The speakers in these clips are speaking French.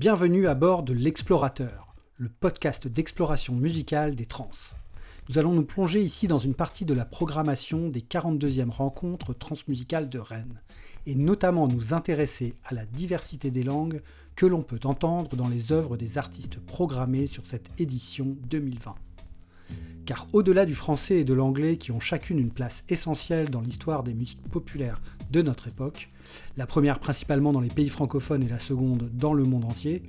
Bienvenue à bord de l'Explorateur, le podcast d'exploration musicale des trans. Nous allons nous plonger ici dans une partie de la programmation des 42e rencontres transmusicales de Rennes, et notamment nous intéresser à la diversité des langues que l'on peut entendre dans les œuvres des artistes programmés sur cette édition 2020. Car au-delà du français et de l'anglais qui ont chacune une place essentielle dans l'histoire des musiques populaires de notre époque, la première principalement dans les pays francophones et la seconde dans le monde entier,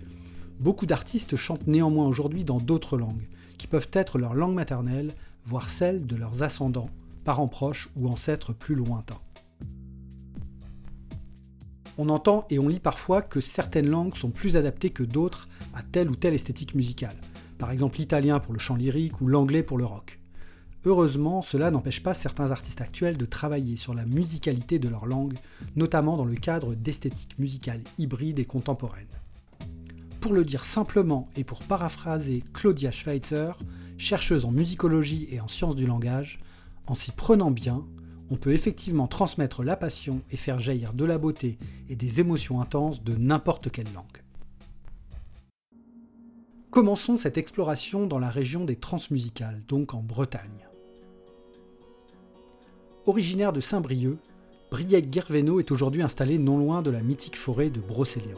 beaucoup d'artistes chantent néanmoins aujourd'hui dans d'autres langues, qui peuvent être leur langue maternelle, voire celle de leurs ascendants, parents proches ou ancêtres plus lointains. On entend et on lit parfois que certaines langues sont plus adaptées que d'autres à telle ou telle esthétique musicale, par exemple l'italien pour le chant lyrique ou l'anglais pour le rock. Heureusement, cela n'empêche pas certains artistes actuels de travailler sur la musicalité de leur langue, notamment dans le cadre d'esthétiques musicales hybrides et contemporaines. Pour le dire simplement et pour paraphraser Claudia Schweitzer, chercheuse en musicologie et en sciences du langage, en s'y prenant bien, on peut effectivement transmettre la passion et faire jaillir de la beauté et des émotions intenses de n'importe quelle langue. Commençons cette exploration dans la région des transmusicales, donc en Bretagne. Originaire de Saint-Brieuc, Briec Gerveno est aujourd'hui installé non loin de la mythique forêt de Brocéliande.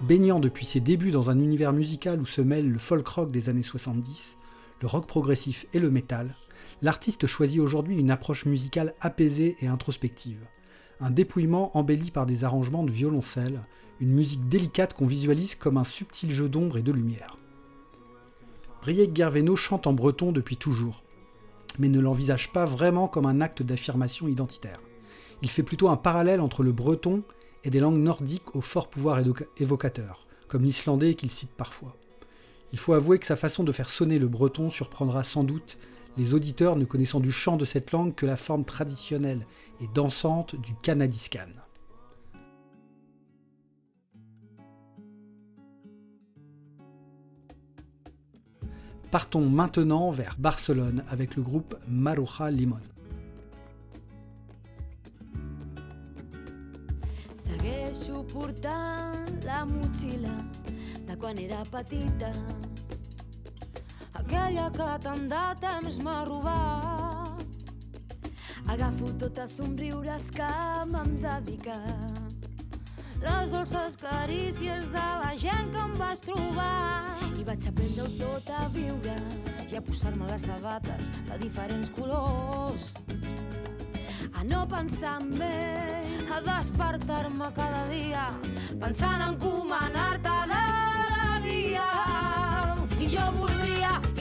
Baignant depuis ses débuts dans un univers musical où se mêlent le folk rock des années 70, le rock progressif et le métal, l'artiste choisit aujourd'hui une approche musicale apaisée et introspective. Un dépouillement embelli par des arrangements de violoncelle, une musique délicate qu'on visualise comme un subtil jeu d'ombre et de lumière. Briec Gerveno chante en breton depuis toujours, mais ne l'envisage pas vraiment comme un acte d'affirmation identitaire. Il fait plutôt un parallèle entre le breton et des langues nordiques au fort pouvoir évocateur, comme l'islandais qu'il cite parfois. Il faut avouer que sa façon de faire sonner le breton surprendra sans doute les auditeurs ne connaissant du chant de cette langue que la forme traditionnelle et dansante du canadiscan. Partons maintenant vers Barcelone avec le groupe Maruja Limon. Aquella que tant de temps m'ha robat. Agafo tots els somriures que m'han dedicat. Les dolces carícies de la gent que em vas trobar. I vaig aprendre tot a viure i a posar-me les sabates de diferents colors. A no pensar en mi a despertar-me cada dia pensant en comanar-te l'alegria. I jo voldria,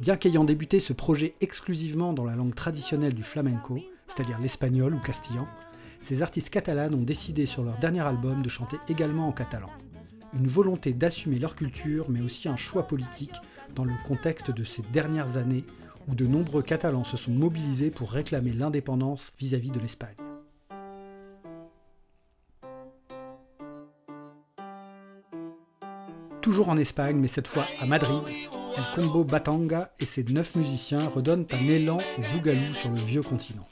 Bien qu'ayant débuté ce projet exclusivement dans la langue traditionnelle du flamenco, c'est-à-dire l'espagnol ou castillan, ces artistes catalanes ont décidé sur leur dernier album de chanter également en catalan. Une volonté d'assumer leur culture, mais aussi un choix politique dans le contexte de ces dernières années où de nombreux Catalans se sont mobilisés pour réclamer l'indépendance vis-à-vis de l'Espagne. toujours en Espagne, mais cette fois à Madrid, El Combo Batanga et ses neuf musiciens redonnent un élan au bougalou sur le vieux continent.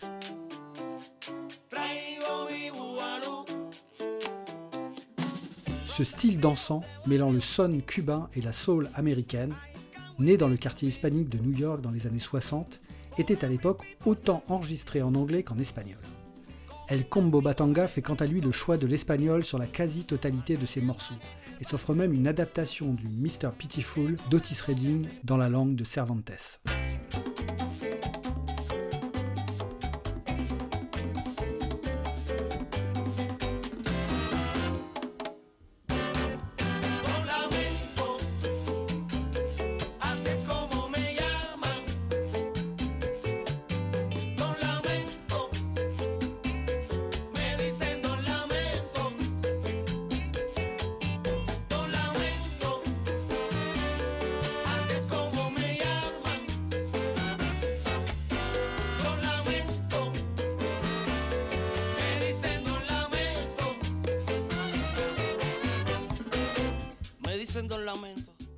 Ce style dansant, mêlant le son cubain et la soul américaine, né dans le quartier hispanique de New York dans les années 60, était à l'époque autant enregistré en anglais qu'en espagnol. El Combo Batanga fait quant à lui le choix de l'espagnol sur la quasi-totalité de ses morceaux, et s'offre même une adaptation du Mr. Pitiful d'Otis Redding dans la langue de Cervantes.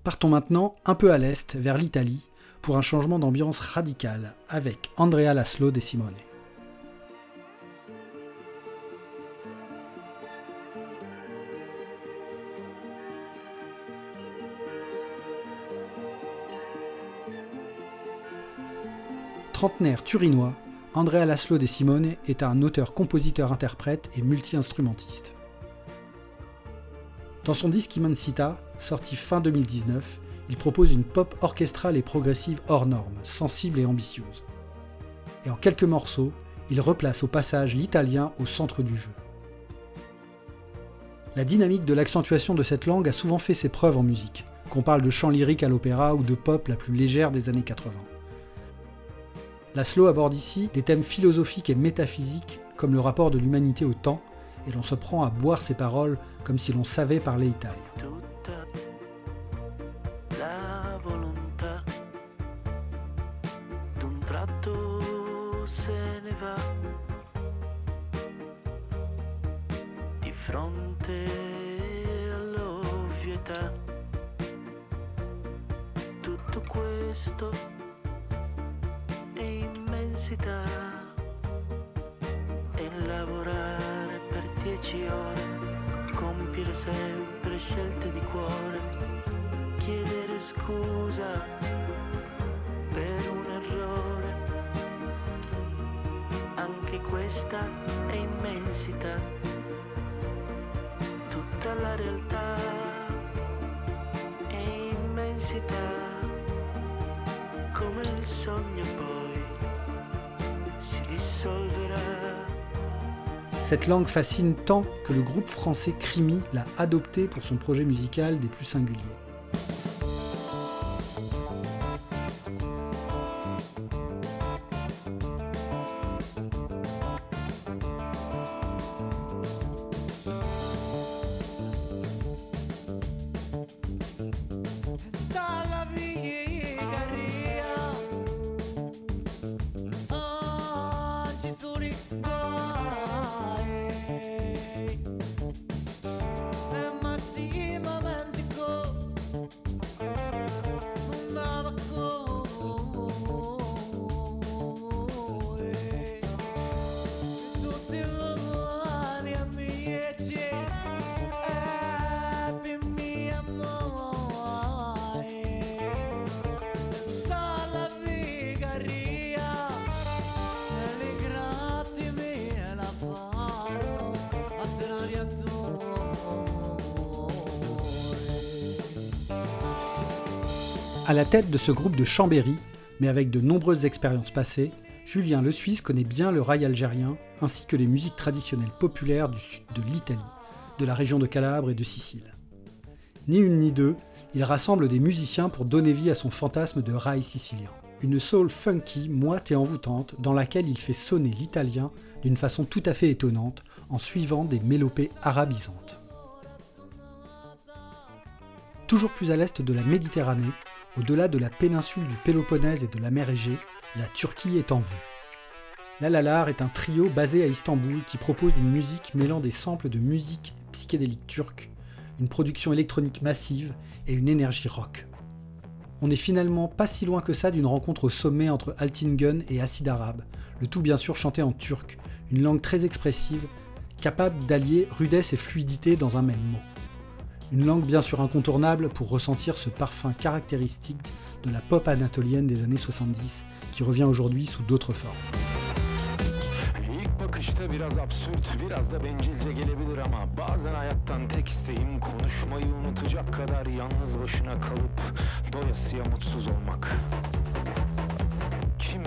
Partons maintenant un peu à l'est, vers l'Italie, pour un changement d'ambiance radical, avec Andrea Laszlo de Simone. Trentenaire turinois, Andrea Laszlo de Simone est un auteur-compositeur-interprète et multi-instrumentiste. Dans son disque Imancita, sorti fin 2019, il propose une pop orchestrale et progressive hors norme, sensible et ambitieuse. Et en quelques morceaux, il replace au passage l'italien au centre du jeu. La dynamique de l'accentuation de cette langue a souvent fait ses preuves en musique, qu'on parle de chant lyrique à l'opéra ou de pop la plus légère des années 80. La slow aborde ici des thèmes philosophiques et métaphysiques comme le rapport de l'humanité au temps, et l'on se prend à boire ses paroles comme si l'on savait parler italien. questo è immensità e lavorare per dieci ore, compiere sempre scelte di cuore, chiedere scusa per un errore, anche questa è immensità, tutta la realtà è immensità. Cette langue fascine tant que le groupe français Crimi l'a adopté pour son projet musical des plus singuliers. À la tête de ce groupe de Chambéry, mais avec de nombreuses expériences passées, Julien Le Suisse connaît bien le rail algérien ainsi que les musiques traditionnelles populaires du sud de l'Italie, de la région de Calabre et de Sicile. Ni une ni deux, il rassemble des musiciens pour donner vie à son fantasme de rail sicilien. Une soul funky, moite et envoûtante, dans laquelle il fait sonner l'italien d'une façon tout à fait étonnante en suivant des mélopées arabisantes. Toujours plus à l'est de la Méditerranée, au-delà de la péninsule du Péloponnèse et de la mer Égée, la Turquie est en vue. Lalalar est un trio basé à Istanbul qui propose une musique mêlant des samples de musique psychédélique turque, une production électronique massive et une énergie rock. On n'est finalement pas si loin que ça d'une rencontre au sommet entre Altingen et Acid Arabe, le tout bien sûr chanté en turc, une langue très expressive, capable d'allier rudesse et fluidité dans un même mot. Une langue bien sûr incontournable pour ressentir ce parfum caractéristique de la pop anatolienne des années 70 qui revient aujourd'hui sous d'autres formes.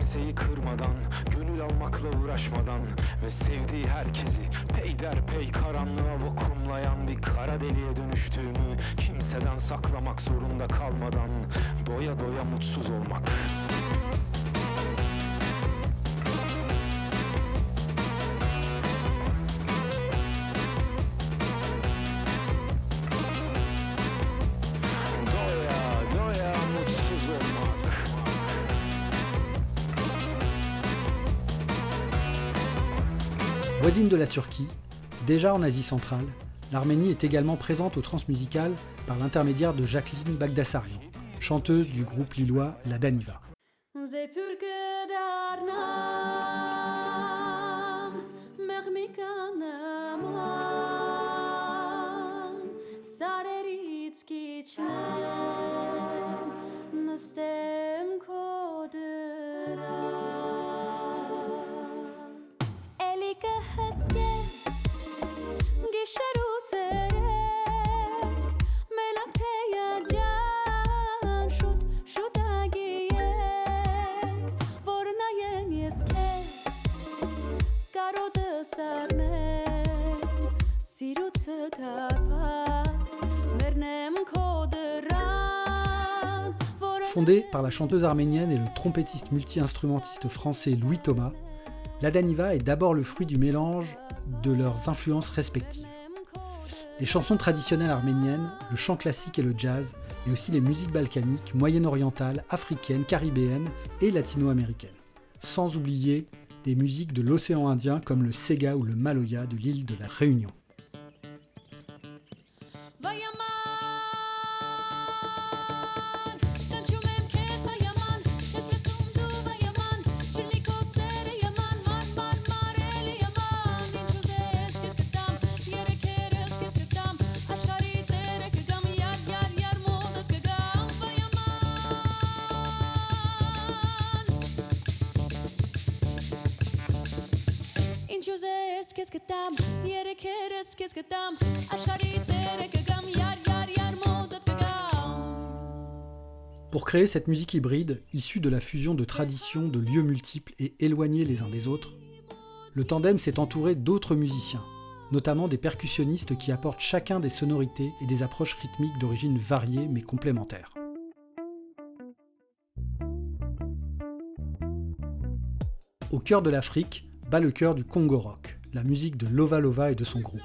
Kimseyi kırmadan, gönül almakla uğraşmadan ve sevdiği herkesi peyderpey karanlığa vakumlayan bir kara deliğe dönüştüğümü kimseden saklamak zorunda kalmadan doya doya mutsuz olmak. Voisine de la Turquie, déjà en Asie centrale, l'Arménie est également présente au transmusical par l'intermédiaire de Jacqueline Bagdassarian, chanteuse du groupe lillois La Daniva. Fondée par la chanteuse arménienne et le trompettiste multi-instrumentiste français Louis Thomas, La Daniva est d'abord le fruit du mélange de leurs influences respectives. Les chansons traditionnelles arméniennes, le chant classique et le jazz, mais aussi les musiques balkaniques, moyen-orientales, africaines, caribéennes et latino-américaines. Sans oublier des musiques de l'océan Indien comme le Sega ou le Maloya de l'île de la Réunion. Pour créer cette musique hybride, issue de la fusion de traditions, de lieux multiples et éloignés les uns des autres, le tandem s'est entouré d'autres musiciens, notamment des percussionnistes qui apportent chacun des sonorités et des approches rythmiques d'origine variée mais complémentaires. Au cœur de l'Afrique bat le cœur du Congo rock, la musique de Lova Lova et de son groupe.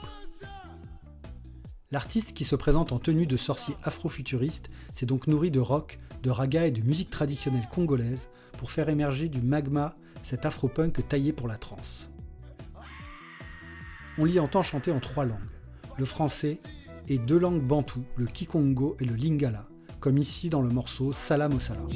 L'artiste qui se présente en tenue de sorcier afrofuturiste s'est donc nourri de rock, de raga et de musique traditionnelle congolaise pour faire émerger du magma cet afro-punk taillé pour la trance. On l'y entend chanter en trois langues, le français et deux langues bantoues, le kikongo et le lingala, comme ici dans le morceau Salam au Salam.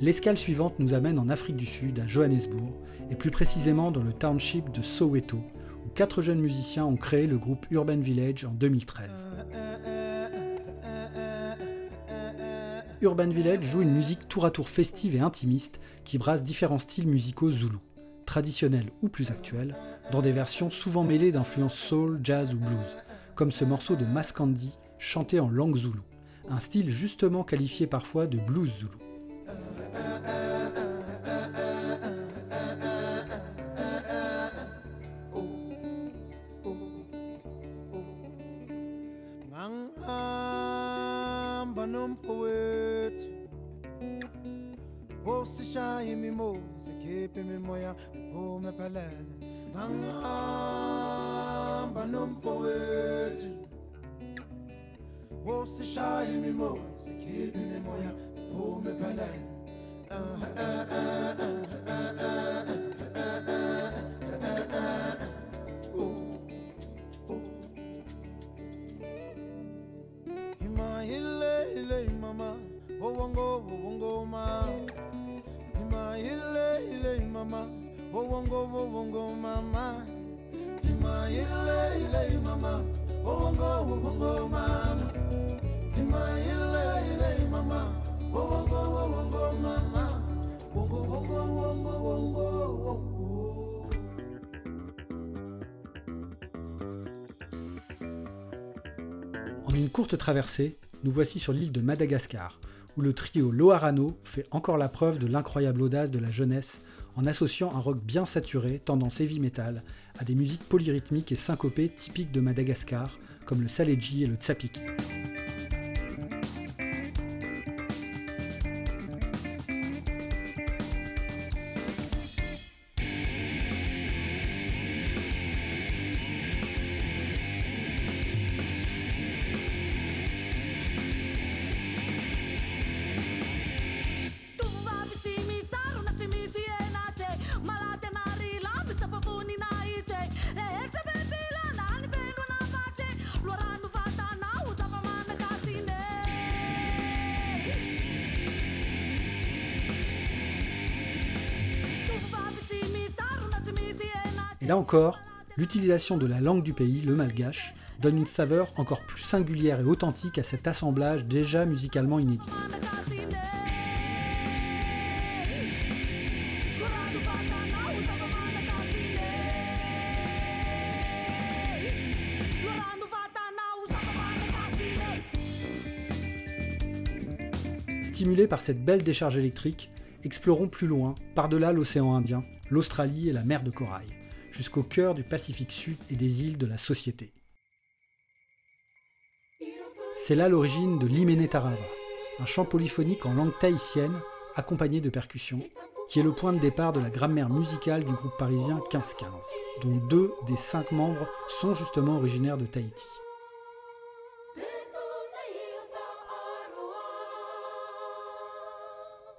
L'escale suivante nous amène en Afrique du Sud, à Johannesburg, et plus précisément dans le township de Soweto, où quatre jeunes musiciens ont créé le groupe Urban Village en 2013. Urban Village joue une musique tour à tour festive et intimiste qui brasse différents styles musicaux zoulous. traditionnelle ou plus actuelle, dans des versions souvent mêlées d'influences soul, jazz ou blues, comme ce morceau de Maskandi chanté en langue zoulou, un style justement qualifié parfois de blues zoulou. Ofsisha imimo Sekipi mimoya Mvume palele. Ngangamba nomfo wethu. Ofsisha imimo Sekipi mimoya Mvume palele. Uh, uh, uh, uh. En une courte traversée, nous voici sur l'île de Madagascar, où le trio Loharano fait encore la preuve de l'incroyable audace de la jeunesse en associant un rock bien saturé, tendance heavy metal, à des musiques polyrythmiques et syncopées typiques de Madagascar, comme le saleji et le tsapiki. Là encore, l'utilisation de la langue du pays, le malgache, donne une saveur encore plus singulière et authentique à cet assemblage déjà musicalement inédit. Stimulés par cette belle décharge électrique, explorons plus loin, par-delà l'océan Indien, l'Australie et la mer de Corail, jusqu'au cœur du Pacifique Sud et des îles de la Société. C'est là l'origine de l'Imene Tarava, un chant polyphonique en langue tahitienne accompagné de percussions, qui est le point de départ de la grammaire musicale du groupe parisien 1515, dont deux des cinq membres sont justement originaires de Tahiti.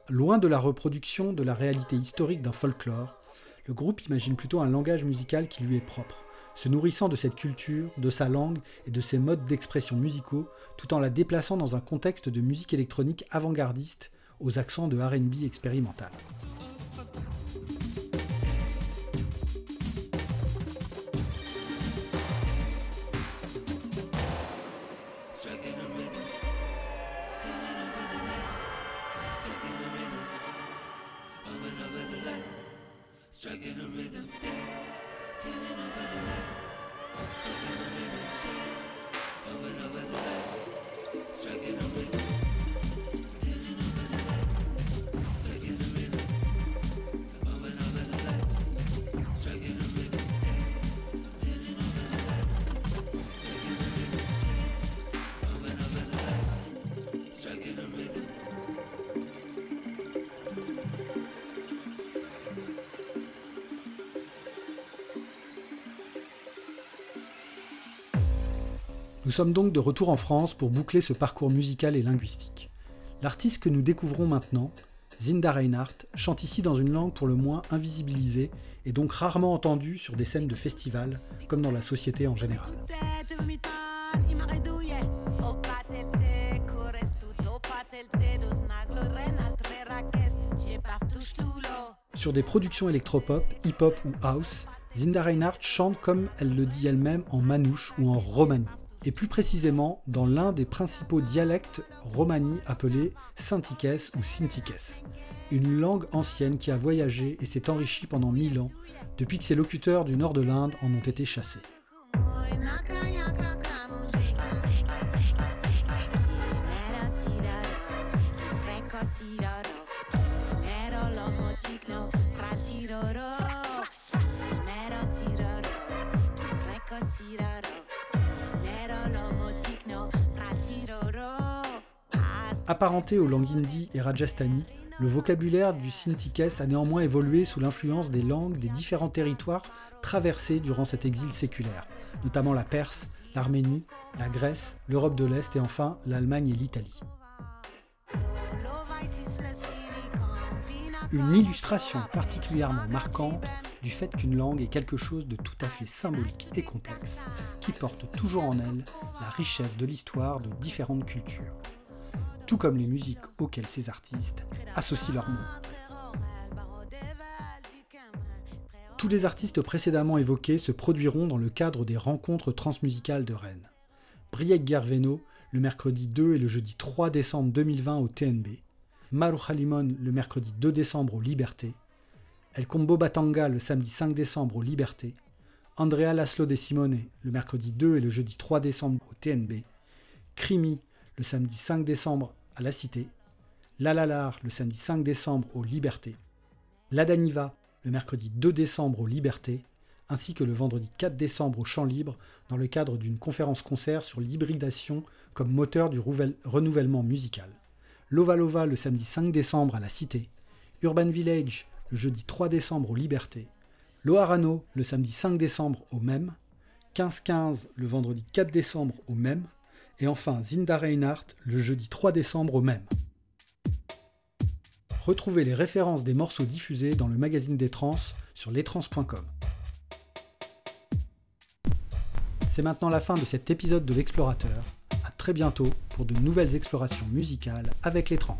Loin de la reproduction de la réalité historique d'un folklore, le groupe imagine plutôt un langage musical qui lui est propre, se nourrissant de cette culture, de sa langue et de ses modes d'expression musicaux, tout en la déplaçant dans un contexte de musique électronique avant-gardiste aux accents de RB expérimental. the rhythm dance, turning over the night. Striking a rhythm, shine, always over the night. Striking a rhythm. Sommes donc de retour en France pour boucler ce parcours musical et linguistique. L'artiste que nous découvrons maintenant, Zinda Reinhardt, chante ici dans une langue pour le moins invisibilisée et donc rarement entendue sur des scènes de festivals, comme dans la société en général. Sur des productions électropop, hip-hop ou house, Zinda Reinhardt chante comme elle le dit elle-même en manouche ou en romani et plus précisément dans l'un des principaux dialectes romani appelés Sintikes ou Sintikes, une langue ancienne qui a voyagé et s'est enrichie pendant mille ans depuis que ses locuteurs du nord de l'Inde en ont été chassés. Apparenté aux langues hindi et rajasthani, le vocabulaire du Sintikes a néanmoins évolué sous l'influence des langues des différents territoires traversés durant cet exil séculaire, notamment la Perse, l'Arménie, la Grèce, l'Europe de l'Est et enfin l'Allemagne et l'Italie. Une illustration particulièrement marquante du fait qu'une langue est quelque chose de tout à fait symbolique et complexe, qui porte toujours en elle la richesse de l'histoire de différentes cultures, tout comme les musiques auxquelles ces artistes associent leur nom. Tous les artistes précédemment évoqués se produiront dans le cadre des rencontres transmusicales de Rennes. Briek Gerveno le mercredi 2 et le jeudi 3 décembre 2020 au TNB, Maru Halimon le mercredi 2 décembre au Liberté, El Combo Batanga le samedi 5 décembre au Liberté, Andrea Laszlo de Simone le mercredi 2 et le jeudi 3 décembre au TNB, Crimi le samedi 5 décembre à La Cité, Lalalar le samedi 5 décembre au Liberté, Ladaniva le mercredi 2 décembre au Liberté, ainsi que le vendredi 4 décembre au Champ Libre dans le cadre d'une conférence-concert sur l'hybridation comme moteur du renouvellement musical. Lova Lova le samedi 5 décembre à la Cité, Urban Village le jeudi 3 décembre aux Libertés, Loarano le samedi 5 décembre au même, 15-15 le vendredi 4 décembre au même, et enfin Zinda Reinhardt le jeudi 3 décembre au même. Retrouvez les références des morceaux diffusés dans le magazine des trans sur lestrans.com. C'est maintenant la fin de cet épisode de l'Explorateur. A très bientôt pour de nouvelles explorations musicales avec les trans.